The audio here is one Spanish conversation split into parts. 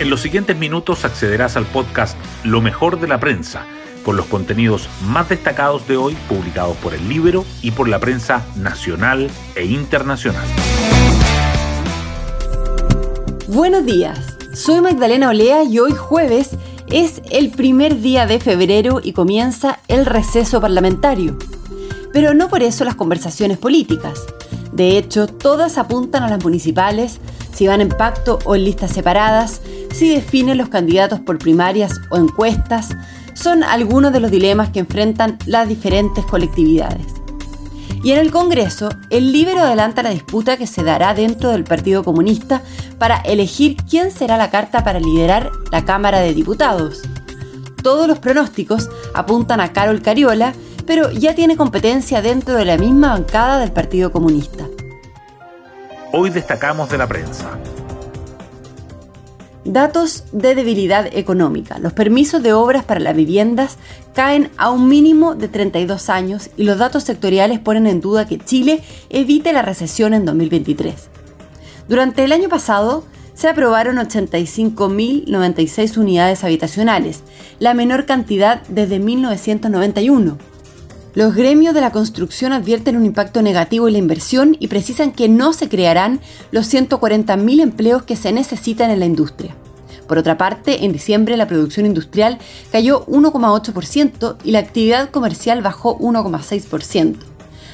En los siguientes minutos accederás al podcast Lo mejor de la prensa, con los contenidos más destacados de hoy publicados por el libro y por la prensa nacional e internacional. Buenos días, soy Magdalena Olea y hoy jueves es el primer día de febrero y comienza el receso parlamentario. Pero no por eso las conversaciones políticas. De hecho, todas apuntan a las municipales, si van en pacto o en listas separadas, si definen los candidatos por primarias o encuestas, son algunos de los dilemas que enfrentan las diferentes colectividades. Y en el Congreso, el Libero adelanta la disputa que se dará dentro del Partido Comunista para elegir quién será la carta para liderar la Cámara de Diputados. Todos los pronósticos apuntan a Carol Cariola, pero ya tiene competencia dentro de la misma bancada del Partido Comunista. Hoy destacamos de la prensa. Datos de debilidad económica. Los permisos de obras para las viviendas caen a un mínimo de 32 años y los datos sectoriales ponen en duda que Chile evite la recesión en 2023. Durante el año pasado, se aprobaron 85.096 unidades habitacionales, la menor cantidad desde 1991. Los gremios de la construcción advierten un impacto negativo en la inversión y precisan que no se crearán los 140.000 empleos que se necesitan en la industria. Por otra parte, en diciembre la producción industrial cayó 1,8% y la actividad comercial bajó 1,6%.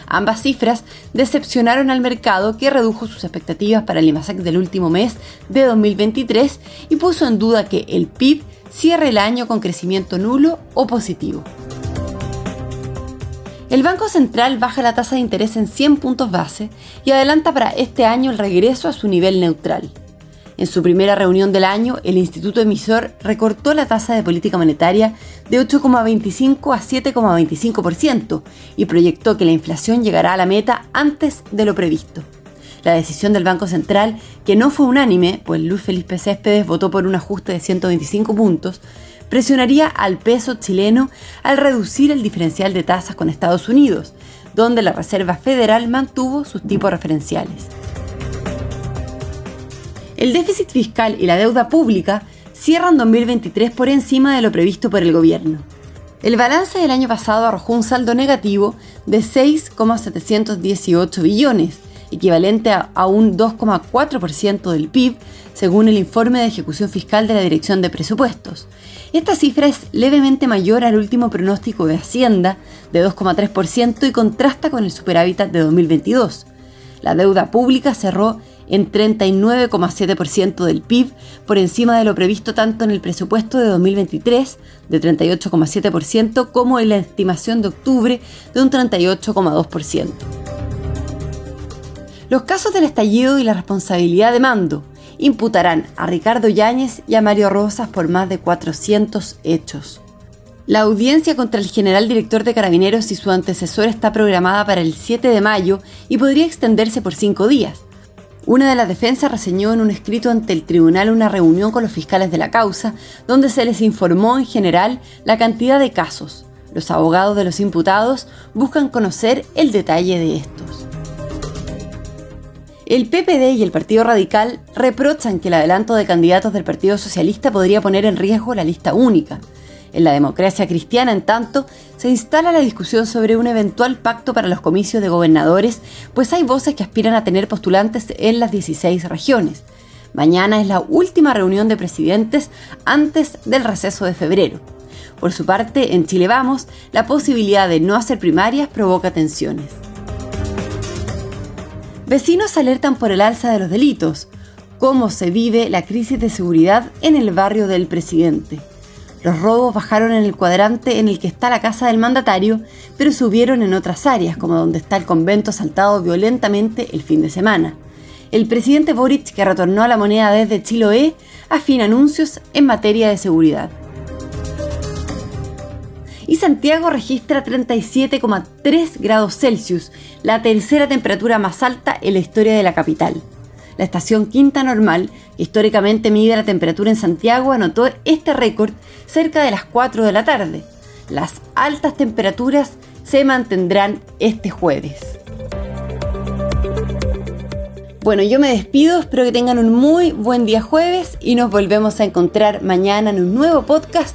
Ambas cifras decepcionaron al mercado que redujo sus expectativas para el IMASEC del último mes de 2023 y puso en duda que el PIB cierre el año con crecimiento nulo o positivo. El Banco Central baja la tasa de interés en 100 puntos base y adelanta para este año el regreso a su nivel neutral. En su primera reunión del año, el instituto emisor recortó la tasa de política monetaria de 8,25 a 7,25% y proyectó que la inflación llegará a la meta antes de lo previsto. La decisión del Banco Central, que no fue unánime, pues Luis Felipe Céspedes votó por un ajuste de 125 puntos, presionaría al peso chileno al reducir el diferencial de tasas con Estados Unidos, donde la Reserva Federal mantuvo sus tipos referenciales. El déficit fiscal y la deuda pública cierran 2023 por encima de lo previsto por el gobierno. El balance del año pasado arrojó un saldo negativo de 6,718 billones, equivalente a, un 2,4% del PIB, según el informe de ejecución fiscal de la Dirección de Presupuestos. Esta cifra es levemente mayor al último pronóstico de Hacienda, de 2,3%, y contrasta con el superávit de 2022. La deuda pública cerró en 39,7% del PIB, por encima de lo previsto tanto en el presupuesto de 2023 de 38,7% como en la estimación de octubre de un 38,2%. Los casos del estallido y la responsabilidad de mando imputarán a Ricardo Yáñez y a Mario Rosas por más de 400 hechos. La audiencia contra el general director de Carabineros y su antecesor está programada para el 7 de mayo y podría extenderse por cinco días. Una de las defensas reseñó en un escrito ante el tribunal una reunión con los fiscales de la causa, donde se les informó en general la cantidad de casos. Los abogados de los imputados buscan conocer el detalle de estos. El PPD y el Partido Radical reprochan que el adelanto de candidatos del Partido Socialista podría poner en riesgo la lista única. En la democracia cristiana, en tanto, se instala la discusión sobre un eventual pacto para los comicios de gobernadores, pues hay voces que aspiran a tener postulantes en las 16 regiones. Mañana es la última reunión de presidentes antes del receso de febrero. Por su parte, en Chile Vamos, la posibilidad de no hacer primarias provoca tensiones. Vecinos alertan por el alza de los delitos. ¿Cómo se vive la crisis de seguridad en el barrio del presidente? Los robos bajaron en el cuadrante en el que está la casa del mandatario, pero subieron en otras áreas, como donde está el convento asaltado violentamente el fin de semana. El presidente Boric, que retornó a la moneda desde Chiloé, afina anuncios en materia de seguridad. Y Santiago registra 37,3 grados Celsius, la tercera temperatura más alta en la historia de la capital. La estación Quinta Normal, que históricamente mide la temperatura en Santiago, anotó este récord cerca de las 4 de la tarde. Las altas temperaturas se mantendrán este jueves. Bueno, yo me despido, espero que tengan un muy buen día jueves y nos volvemos a encontrar mañana en un nuevo podcast,